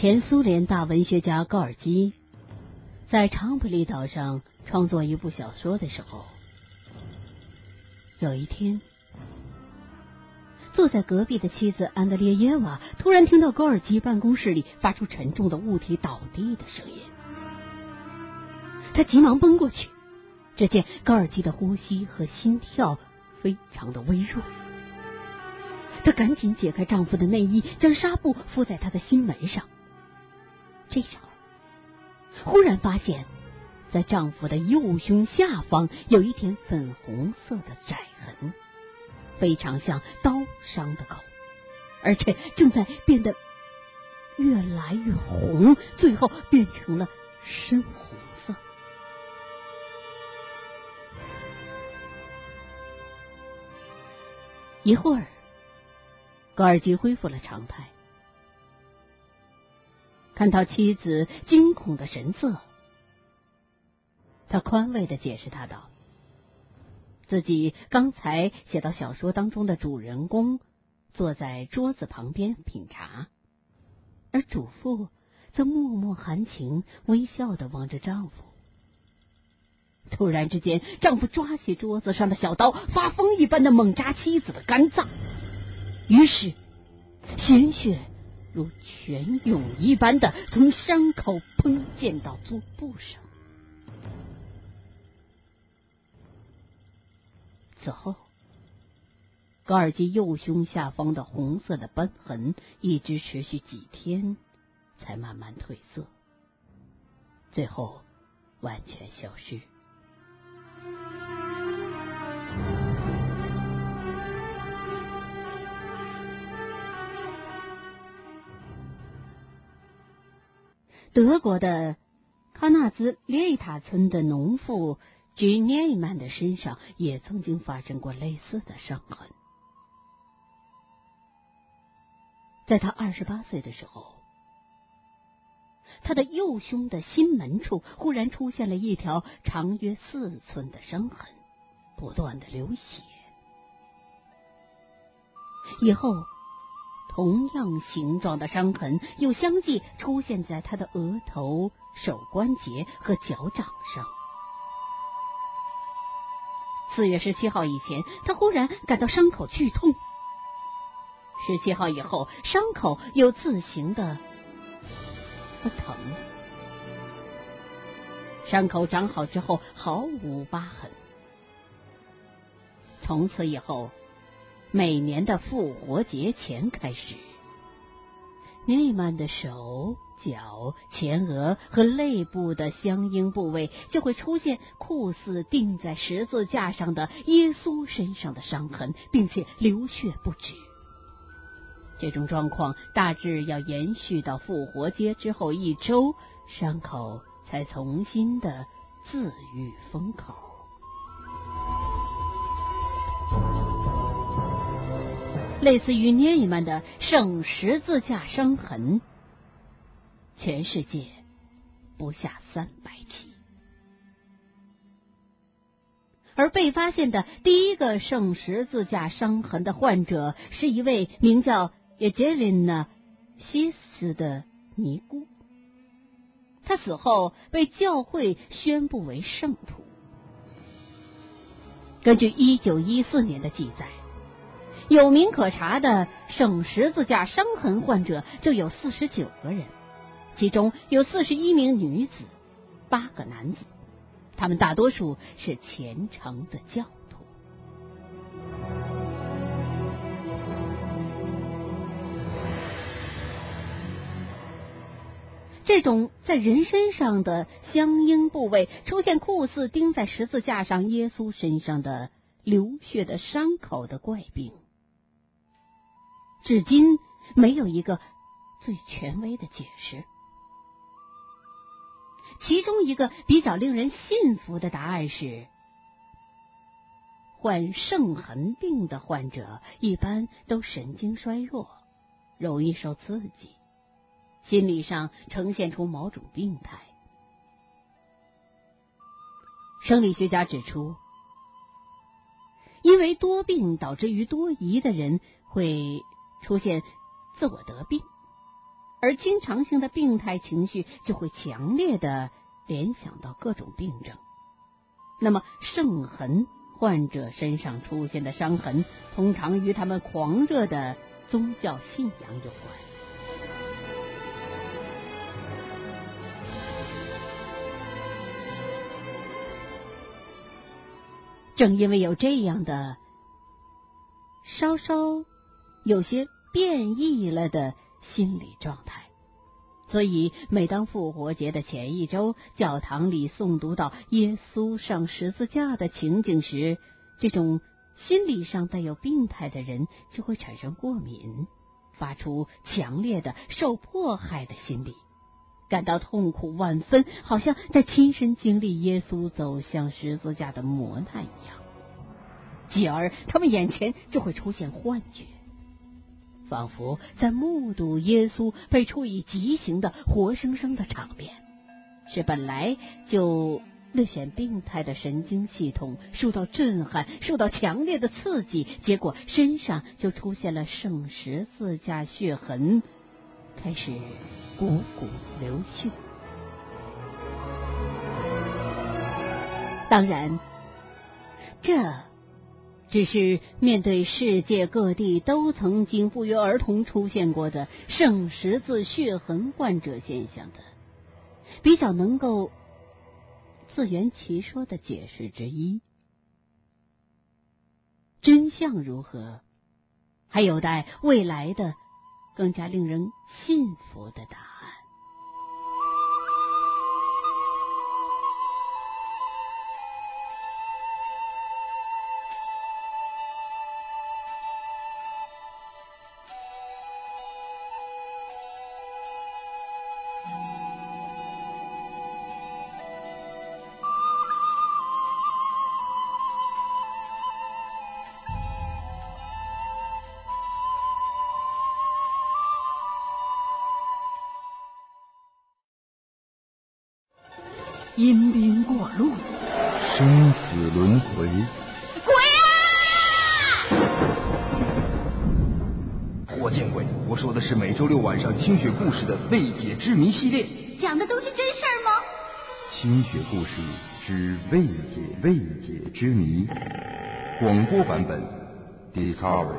前苏联大文学家高尔基在长普利岛上创作一部小说的时候，有一天，坐在隔壁的妻子安德烈耶娃突然听到高尔基办公室里发出沉重的物体倒地的声音，他急忙奔过去，只见高尔基的呼吸和心跳非常的微弱。她赶紧解开丈夫的内衣，将纱布敷在他的心门上。这时候，忽然发现，在丈夫的右胸下方有一点粉红色的窄痕，非常像刀伤的口，而且正在变得越来越红，最后变成了深红色。一会儿。高尔基恢复了常态，看到妻子惊恐的神色，他宽慰的解释他道：“自己刚才写到小说当中的主人公坐在桌子旁边品茶，而主妇则默默含情、微笑的望着丈夫。突然之间，丈夫抓起桌子上的小刀，发疯一般的猛扎妻子的肝脏。”于是，鲜血如泉涌一般的从伤口喷溅到桌布上。此后，高尔基右胸下方的红色的斑痕一直持续几天，才慢慢褪色，最后完全消失。德国的康纳兹列塔村的农妇居涅曼的身上也曾经发生过类似的伤痕。在他二十八岁的时候，他的右胸的心门处忽然出现了一条长约四寸的伤痕，不断的流血。以后。同样形状的伤痕又相继出现在他的额头、手关节和脚掌上。四月十七号以前，他忽然感到伤口剧痛；十七号以后，伤口又自行的不疼了。伤口长好之后毫无疤痕。从此以后。每年的复活节前开始，内曼的手脚、前额和肋部的相应部位就会出现酷似钉在十字架上的耶稣身上的伤痕，并且流血不止。这种状况大致要延续到复活节之后一周，伤口才重新的自愈封口。类似于涅伊曼的圣十字架伤痕，全世界不下三百起。而被发现的第一个圣十字架伤痕的患者，是一位名叫叶杰琳娜·西斯的尼姑。他死后被教会宣布为圣徒。根据一九一四年的记载。有名可查的省十字架伤痕患者就有四十九个人，其中有四十一名女子，八个男子，他们大多数是虔诚的教徒。这种在人身上的相应部位出现酷似钉在十字架上耶稣身上的流血的伤口的怪病。至今没有一个最权威的解释。其中一个比较令人信服的答案是：患圣痕病的患者一般都神经衰弱，容易受刺激，心理上呈现出某种病态。生理学家指出，因为多病导致于多疑的人会。出现自我得病，而经常性的病态情绪就会强烈的联想到各种病症。那么圣痕患者身上出现的伤痕，通常与他们狂热的宗教信仰有关。正因为有这样的稍稍有些变异了的心理状态，所以每当复活节的前一周，教堂里诵读到耶稣上十字架的情景时，这种心理上带有病态的人就会产生过敏，发出强烈的受迫害的心理。感到痛苦万分，好像在亲身经历耶稣走向十字架的磨难一样。继而，他们眼前就会出现幻觉，仿佛在目睹耶稣被处以极刑的活生生的场面。是本来就略显病态的神经系统受到震撼，受到强烈的刺激，结果身上就出现了圣十字架血痕，开始。汩汩流血。当然，这只是面对世界各地都曾经不约而同出现过的圣十字血痕患者现象的比较能够自圆其说的解释之一。真相如何，还有待未来的。更加令人信服的答案。阴兵过路，生死轮回。鬼啊！我见鬼！我说的是每周六晚上清雪故事的未解之谜系列。讲的都是真事儿吗？清雪故事之未解未解之谜，广播版本。Discover。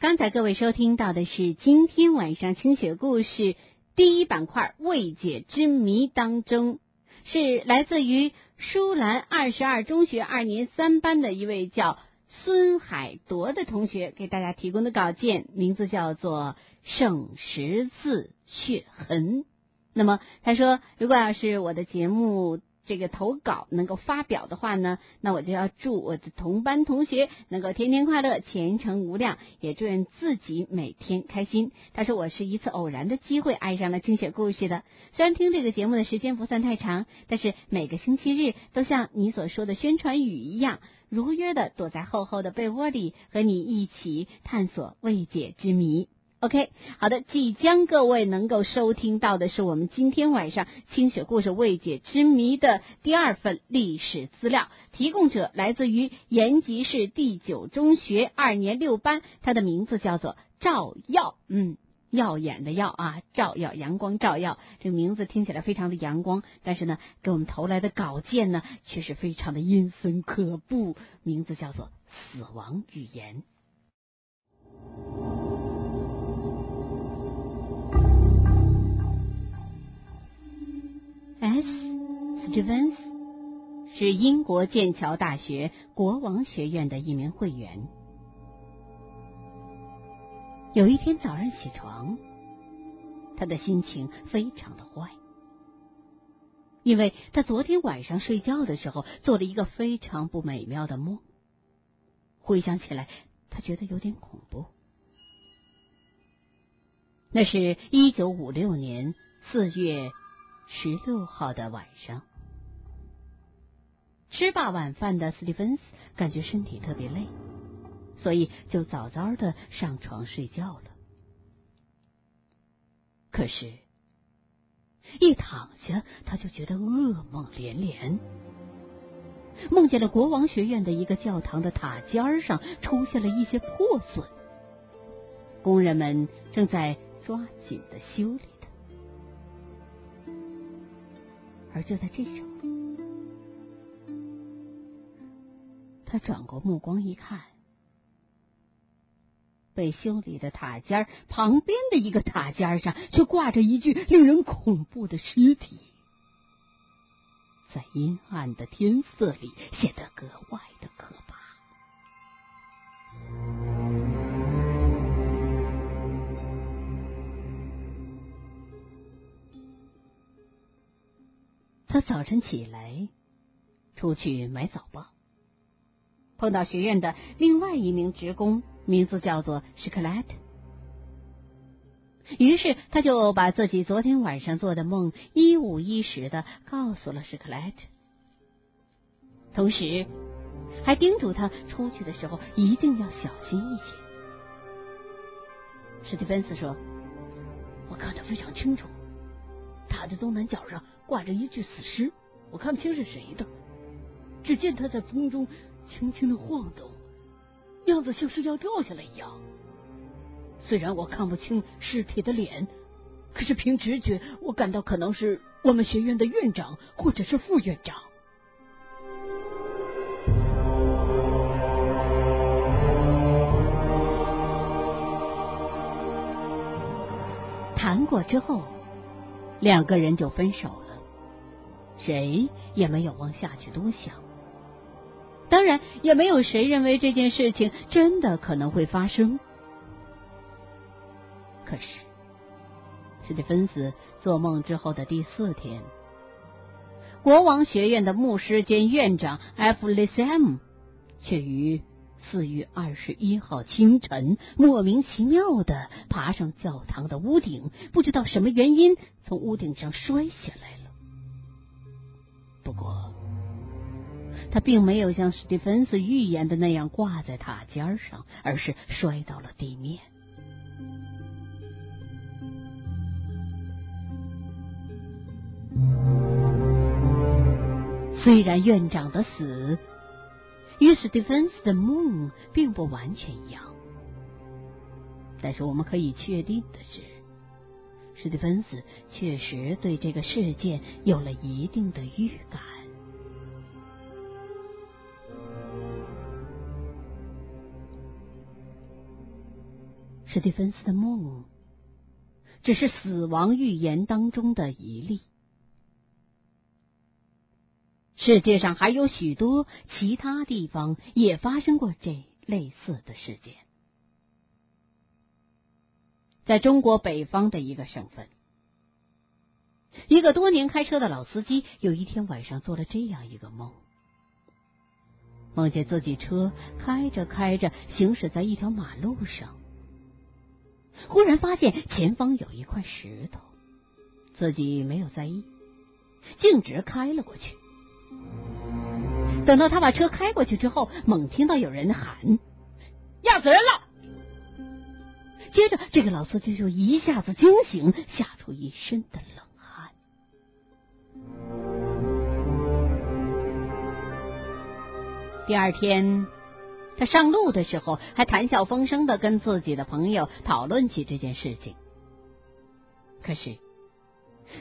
刚才各位收听到的是今天晚上清雪故事。第一板块未解之谜当中，是来自于舒兰二十二中学二年三班的一位叫孙海铎的同学给大家提供的稿件，名字叫做《圣十字血痕》。那么他说，如果要是我的节目。这个投稿能够发表的话呢，那我就要祝我的同班同学能够天天快乐、前程无量，也祝愿自己每天开心。他说我是一次偶然的机会爱上了听写故事的，虽然听这个节目的时间不算太长，但是每个星期日都像你所说的宣传语一样，如约的躲在厚厚的被窝里和你一起探索未解之谜。OK，好的，即将各位能够收听到的是我们今天晚上清雪故事未解之谜的第二份历史资料，提供者来自于延吉市第九中学二年六班，他的名字叫做赵耀，嗯，耀眼的耀啊，照耀阳光照耀，这个名字听起来非常的阳光，但是呢，给我们投来的稿件呢却是非常的阴森可怖，名字叫做死亡语言。S. Stevens 是英国剑桥大学国王学院的一名会员。有一天早上起床，他的心情非常的坏，因为他昨天晚上睡觉的时候做了一个非常不美妙的梦。回想起来，他觉得有点恐怖。那是一九五六年四月。十六号的晚上，吃罢晚饭的斯蒂芬斯感觉身体特别累，所以就早早的上床睡觉了。可是，一躺下他就觉得噩梦连连，梦见了国王学院的一个教堂的塔尖上出现了一些破损，工人们正在抓紧的修理而就在这时候，他转过目光一看，被修理的塔尖旁边的一个塔尖上，却挂着一具令人恐怖的尸体，在阴暗的天色里显得格外的他早晨起来，出去买早报。碰到学院的另外一名职工，名字叫做史克莱特。于是他就把自己昨天晚上做的梦一五一十的告诉了史克莱特，同时还叮嘱他出去的时候一定要小心一些。史蒂芬斯说：“我看得非常清楚，塔的东南角上挂着一具死尸，我看不清是谁的，只见他在风中。”轻轻的晃动，样子像是要掉下来一样。虽然我看不清尸体的脸，可是凭直觉，我感到可能是我们学院的院长或者是副院长。谈过之后，两个人就分手，谁也没有往下去多想。当然，也没有谁认为这件事情真的可能会发生。可是，史蒂芬斯做梦之后的第四天，国王学院的牧师兼院长埃弗雷塞姆却于四月二十一号清晨莫名其妙的爬上教堂的屋顶，不知道什么原因从屋顶上摔下来。不过。他并没有像史蒂芬斯预言的那样挂在塔尖上，而是摔到了地面。虽然院长的死与史蒂芬斯的梦并不完全一样，但是我们可以确定的是，史蒂芬斯确实对这个事件有了一定的预感。史蒂芬斯的梦只是死亡预言当中的一例，世界上还有许多其他地方也发生过这类似的事件。在中国北方的一个省份，一个多年开车的老司机有一天晚上做了这样一个梦：梦见自己车开着开着，行驶在一条马路上。忽然发现前方有一块石头，自己没有在意，径直开了过去。等到他把车开过去之后，猛听到有人喊：“压死人了！”接着，这个老司机就一下子惊醒，吓出一身的冷汗。第二天。他上路的时候，还谈笑风生的跟自己的朋友讨论起这件事情。可是，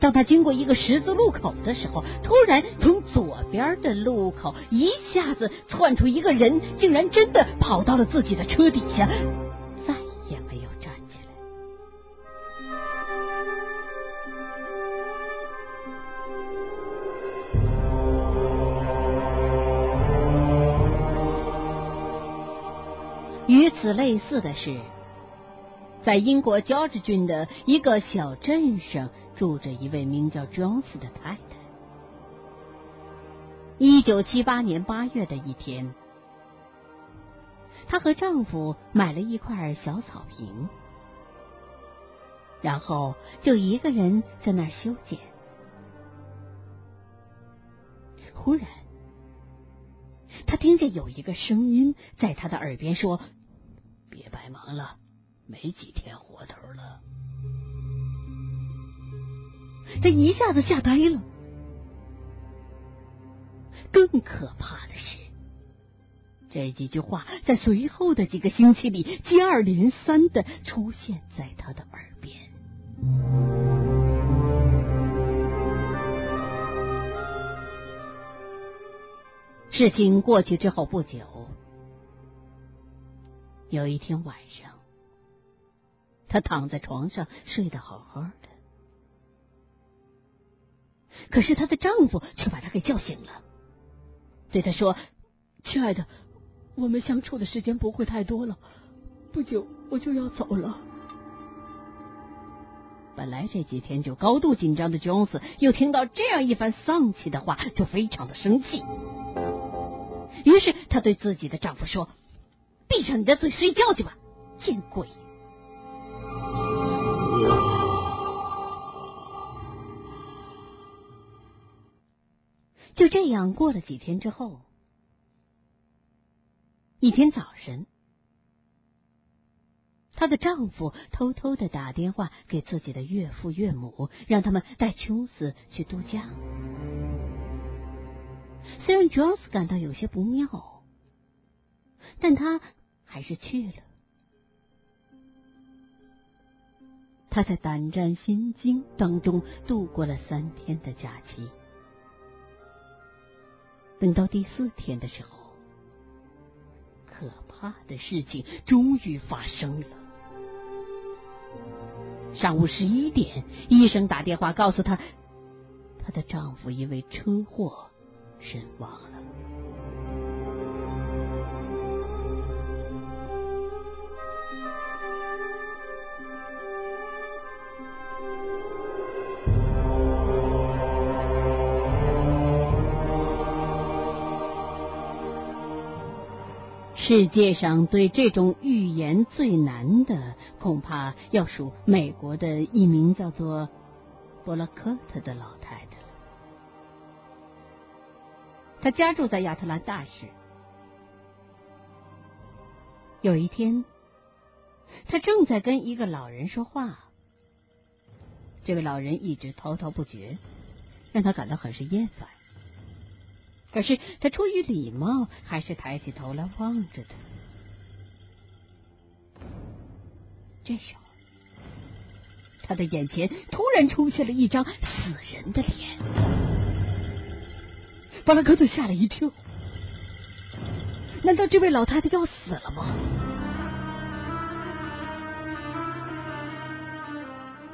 当他经过一个十字路口的时候，突然从左边的路口一下子窜出一个人，竟然真的跑到了自己的车底下。类似的是，在英国乔治郡的一个小镇上，住着一位名叫 Jones 的太太。一九七八年八月的一天，她和丈夫买了一块小草坪，然后就一个人在那儿修剪。忽然，她听见有一个声音在她的耳边说。别白忙了，没几天活头了。他一下子吓呆了。更可怕的是，这几句话在随后的几个星期里接二连三的出现在他的耳边。事情过去之后不久，有一天晚上，她躺在床上睡得好好的，可是她的丈夫却把她给叫醒了，对她说：“亲爱的，我们相处的时间不会太多了，不久我就要走了。”本来这几天就高度紧张的 Jones 又听到这样一番丧气的话，就非常的生气。于是她对自己的丈夫说：“闭上你的嘴，睡觉去吧，见鬼！”就这样过了几天之后，一天早晨。她的丈夫偷偷的打电话给自己的岳父岳母，让他们带琼斯去度假。虽然 Jones 感到有些不妙，但他还是去了。他在胆战心惊当中度过了三天的假期。等到第四天的时候，可怕的事情终于发生了。上午十一点，医生打电话告诉她，她的丈夫因为车祸身亡了。世界上对这种预言最难的，恐怕要数美国的一名叫做伯拉克特的老太太了。她家住在亚特兰大市。有一天，她正在跟一个老人说话，这位老人一直滔滔不绝，让她感到很是厌烦。可是他出于礼貌，还是抬起头来望着他。这时候，他的眼前突然出现了一张死人的脸，巴拉克特吓了一跳。难道这位老太太要死了吗？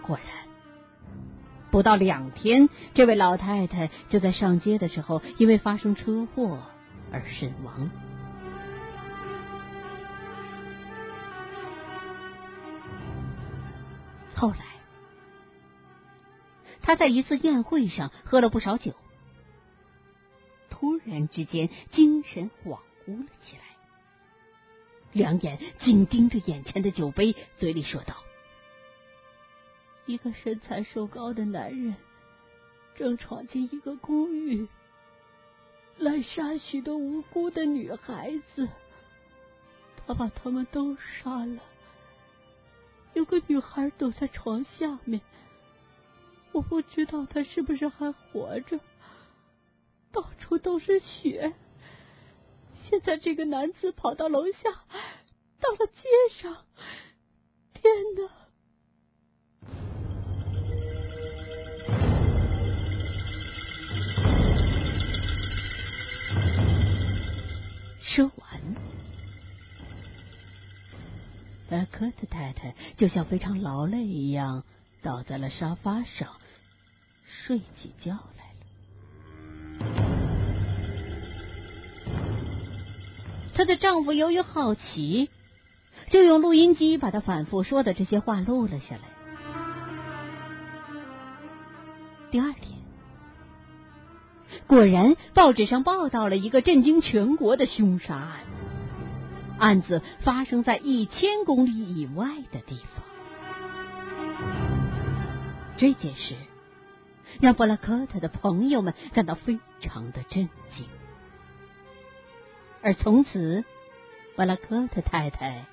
果然。不到两天，这位老太太就在上街的时候，因为发生车祸而身亡。后来，他在一次宴会上喝了不少酒，突然之间精神恍惚了起来，两眼紧盯着眼前的酒杯，嘴里说道。一个身材瘦高的男人正闯进一个公寓，来杀许多无辜的女孩子。他把他们都杀了。有个女孩躲在床下面，我不知道她是不是还活着。到处都是血。现在这个男子跑到楼下，到了街上。天哪！说完，而科特太太就像非常劳累一样，倒在了沙发上，睡起觉来了。她的丈夫由于好奇，就用录音机把她反复说的这些话录了下来。第二天。果然，报纸上报道了一个震惊全国的凶杀案。案子发生在一千公里以外的地方。这件事让布拉科特的朋友们感到非常的震惊，而从此，布拉科特太太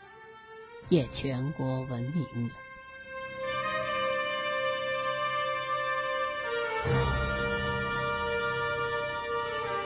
也全国闻名了。